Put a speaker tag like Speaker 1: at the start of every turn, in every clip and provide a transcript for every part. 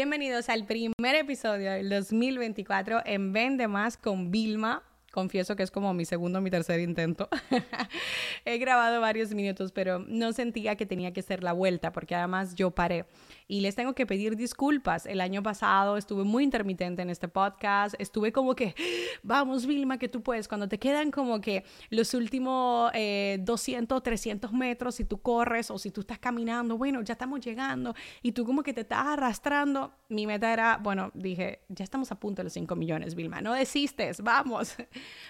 Speaker 1: Bienvenidos al primer episodio del 2024 en Vende Más con Vilma. Confieso que es como mi segundo o mi tercer intento. He grabado varios minutos, pero no sentía que tenía que ser la vuelta, porque además yo paré. Y les tengo que pedir disculpas. El año pasado estuve muy intermitente en este podcast. Estuve como que, vamos, Vilma, que tú puedes. Cuando te quedan como que los últimos 200, eh, 300 metros, si tú corres o si tú estás caminando, bueno, ya estamos llegando. Y tú como que te estás arrastrando. Mi meta era, bueno, dije, ya estamos a punto de los 5 millones, Vilma. No desistes, vamos.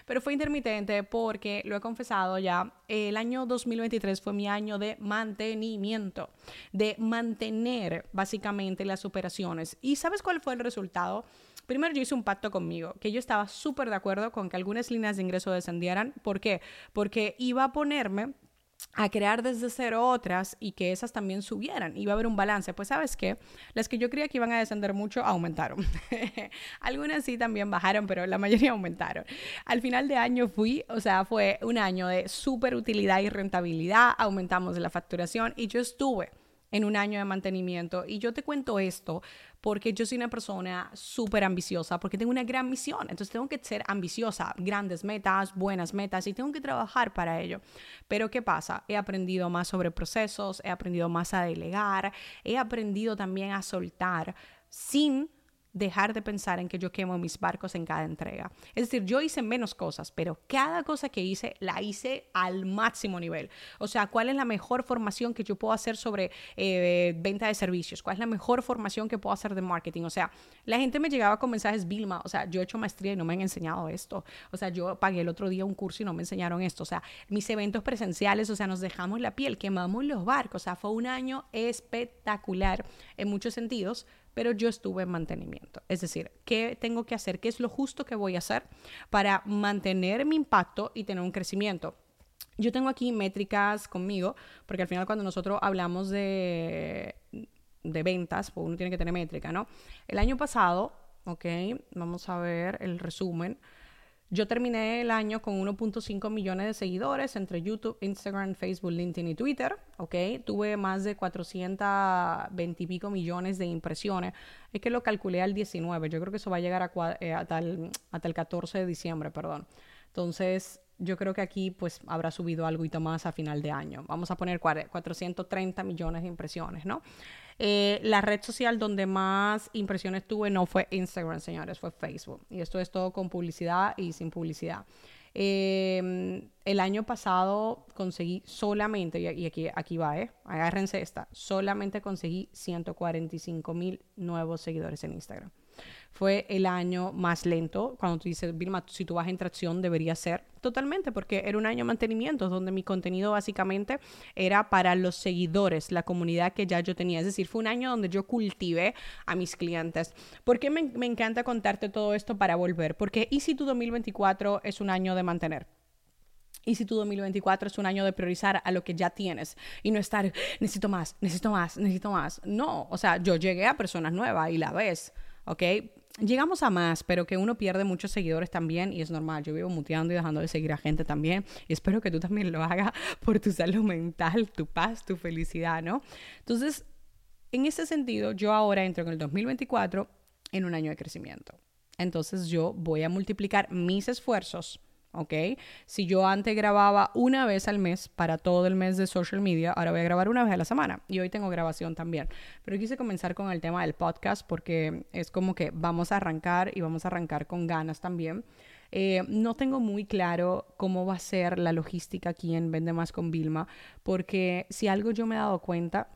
Speaker 1: Pero fue intermitente porque, lo he confesado ya, el año 2023 fue mi año de mantenimiento, de mantener básicamente las operaciones. ¿Y sabes cuál fue el resultado? Primero yo hice un pacto conmigo, que yo estaba súper de acuerdo con que algunas líneas de ingreso descendieran. ¿Por qué? Porque iba a ponerme a crear desde cero otras y que esas también subieran. Iba a haber un balance. Pues sabes qué, las que yo creía que iban a descender mucho aumentaron. Algunas sí también bajaron, pero la mayoría aumentaron. Al final de año fui, o sea, fue un año de súper utilidad y rentabilidad, aumentamos la facturación y yo estuve en un año de mantenimiento. Y yo te cuento esto porque yo soy una persona súper ambiciosa, porque tengo una gran misión. Entonces tengo que ser ambiciosa, grandes metas, buenas metas y tengo que trabajar para ello. Pero ¿qué pasa? He aprendido más sobre procesos, he aprendido más a delegar, he aprendido también a soltar sin dejar de pensar en que yo quemo mis barcos en cada entrega. Es decir, yo hice menos cosas, pero cada cosa que hice la hice al máximo nivel. O sea, ¿cuál es la mejor formación que yo puedo hacer sobre eh, venta de servicios? ¿Cuál es la mejor formación que puedo hacer de marketing? O sea, la gente me llegaba con mensajes, Vilma, o sea, yo he hecho maestría y no me han enseñado esto. O sea, yo pagué el otro día un curso y no me enseñaron esto. O sea, mis eventos presenciales, o sea, nos dejamos la piel, quemamos los barcos. O sea, fue un año espectacular en muchos sentidos pero yo estuve en mantenimiento. Es decir, ¿qué tengo que hacer? ¿Qué es lo justo que voy a hacer para mantener mi impacto y tener un crecimiento? Yo tengo aquí métricas conmigo, porque al final cuando nosotros hablamos de, de ventas, pues uno tiene que tener métrica, ¿no? El año pasado, ok, vamos a ver el resumen. Yo terminé el año con 1.5 millones de seguidores entre YouTube, Instagram, Facebook, LinkedIn y Twitter. ¿ok? Tuve más de 420 y pico millones de impresiones. Es que lo calculé al 19. Yo creo que eso va a llegar a, eh, hasta, el, hasta el 14 de diciembre, perdón. Entonces, yo creo que aquí pues habrá subido algo más a final de año. Vamos a poner 430 millones de impresiones, ¿no? Eh, la red social donde más impresiones tuve no fue Instagram, señores, fue Facebook. Y esto es todo con publicidad y sin publicidad. Em, el año pasado conseguí solamente, y aquí, aquí va, ¿eh? agárrense esta, solamente conseguí 145 mil nuevos seguidores en Instagram fue el año más lento. Cuando tú dices, Vilma, si tú vas en tracción, debería ser totalmente, porque era un año de mantenimiento, donde mi contenido básicamente era para los seguidores, la comunidad que ya yo tenía. Es decir, fue un año donde yo cultivé a mis clientes. ¿Por qué me, me encanta contarte todo esto para volver? Porque ¿y si tu 2024 es un año de mantener? Y si tu 2024 es un año de priorizar a lo que ya tienes y no estar, necesito más, necesito más, necesito más. No, o sea, yo llegué a personas nuevas y la ves, ¿ok? Llegamos a más, pero que uno pierde muchos seguidores también y es normal. Yo vivo muteando y dejando de seguir a gente también y espero que tú también lo hagas por tu salud mental, tu paz, tu felicidad, ¿no? Entonces, en ese sentido, yo ahora entro en el 2024 en un año de crecimiento. Entonces, yo voy a multiplicar mis esfuerzos ¿ok? Si yo antes grababa una vez al mes para todo el mes de social media, ahora voy a grabar una vez a la semana y hoy tengo grabación también. Pero quise comenzar con el tema del podcast porque es como que vamos a arrancar y vamos a arrancar con ganas también. Eh, no tengo muy claro cómo va a ser la logística aquí en Vende Más con Vilma, porque si algo yo me he dado cuenta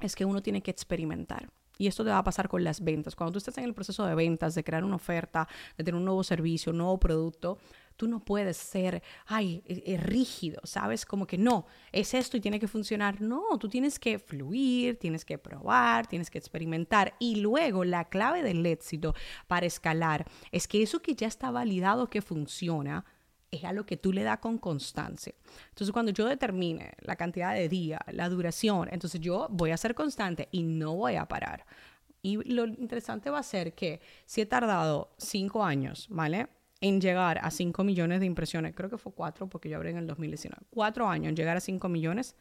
Speaker 1: es que uno tiene que experimentar. Y esto te va a pasar con las ventas. Cuando tú estás en el proceso de ventas, de crear una oferta, de tener un nuevo servicio, un nuevo producto, Tú no puedes ser, ay, e, e, rígido, ¿sabes? Como que no, es esto y tiene que funcionar. No, tú tienes que fluir, tienes que probar, tienes que experimentar. Y luego la clave del éxito para escalar es que eso que ya está validado que funciona, es a lo que tú le das con constancia. Entonces, cuando yo determine la cantidad de días, la duración, entonces yo voy a ser constante y no voy a parar. Y lo interesante va a ser que si he tardado cinco años, ¿vale? En llegar a 5 millones de impresiones, creo que fue 4 porque yo abrí en el 2019, 4 años en llegar a 5 millones,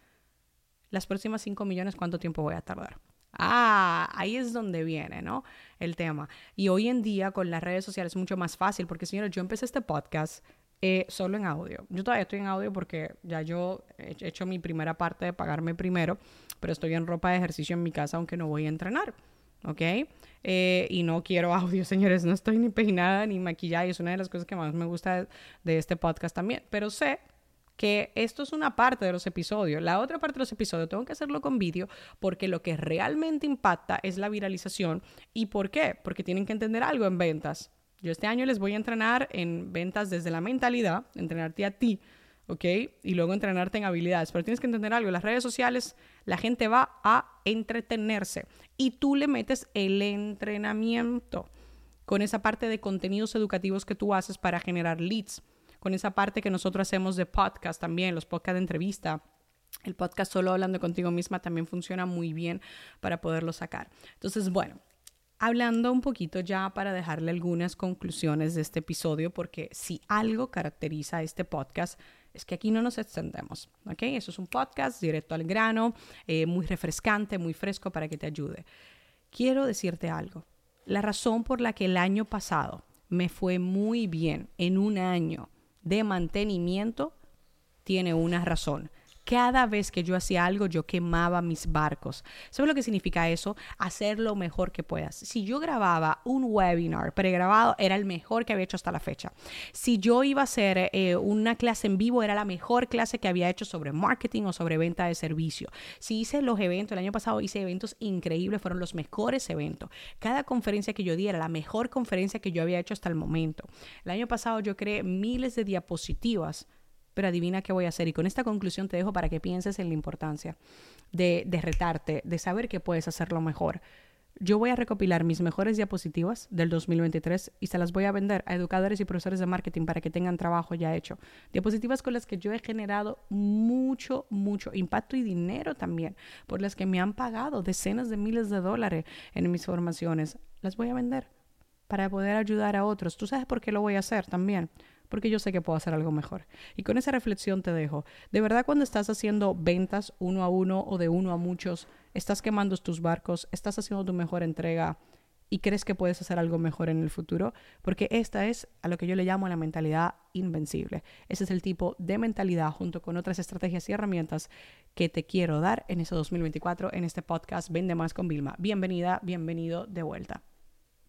Speaker 1: las próximas 5 millones, ¿cuánto tiempo voy a tardar? Ah, ahí es donde viene, ¿no? El tema. Y hoy en día con las redes sociales es mucho más fácil porque, señores, yo empecé este podcast eh, solo en audio. Yo todavía estoy en audio porque ya yo he hecho mi primera parte de pagarme primero, pero estoy en ropa de ejercicio en mi casa aunque no voy a entrenar. ¿Ok? Eh, y no quiero audio, señores, no estoy ni peinada ni maquillada y es una de las cosas que más me gusta de este podcast también, pero sé que esto es una parte de los episodios. La otra parte de los episodios tengo que hacerlo con vídeo porque lo que realmente impacta es la viralización. ¿Y por qué? Porque tienen que entender algo en ventas. Yo este año les voy a entrenar en ventas desde la mentalidad, entrenarte a ti, ¿ok? Y luego entrenarte en habilidades. Pero tienes que entender algo. Las redes sociales la gente va a entretenerse y tú le metes el entrenamiento con esa parte de contenidos educativos que tú haces para generar leads con esa parte que nosotros hacemos de podcast también, los podcasts de entrevista. El podcast solo hablando contigo misma también funciona muy bien para poderlo sacar. Entonces, bueno, hablando un poquito ya para dejarle algunas conclusiones de este episodio, porque si algo caracteriza a este podcast es que aquí no nos extendemos, ¿ok? Eso es un podcast directo al grano, eh, muy refrescante, muy fresco para que te ayude. Quiero decirte algo. La razón por la que el año pasado me fue muy bien en un año de mantenimiento tiene una razón cada vez que yo hacía algo, yo quemaba mis barcos. ¿Sabes lo que significa eso? Hacer lo mejor que puedas. Si yo grababa un webinar pregrabado, era el mejor que había hecho hasta la fecha. Si yo iba a hacer eh, una clase en vivo, era la mejor clase que había hecho sobre marketing o sobre venta de servicio. Si hice los eventos, el año pasado hice eventos increíbles, fueron los mejores eventos. Cada conferencia que yo di era la mejor conferencia que yo había hecho hasta el momento. El año pasado yo creé miles de diapositivas pero adivina qué voy a hacer. Y con esta conclusión te dejo para que pienses en la importancia de, de retarte, de saber que puedes hacerlo mejor. Yo voy a recopilar mis mejores diapositivas del 2023 y se las voy a vender a educadores y profesores de marketing para que tengan trabajo ya hecho. Diapositivas con las que yo he generado mucho, mucho impacto y dinero también, por las que me han pagado decenas de miles de dólares en mis formaciones. Las voy a vender para poder ayudar a otros. ¿Tú sabes por qué lo voy a hacer también? porque yo sé que puedo hacer algo mejor. Y con esa reflexión te dejo. De verdad, cuando estás haciendo ventas uno a uno o de uno a muchos, estás quemando tus barcos, estás haciendo tu mejor entrega y crees que puedes hacer algo mejor en el futuro, porque esta es a lo que yo le llamo la mentalidad invencible. Ese es el tipo de mentalidad junto con otras estrategias y herramientas que te quiero dar en ese 2024 en este podcast Vende más con Vilma. Bienvenida, bienvenido de vuelta.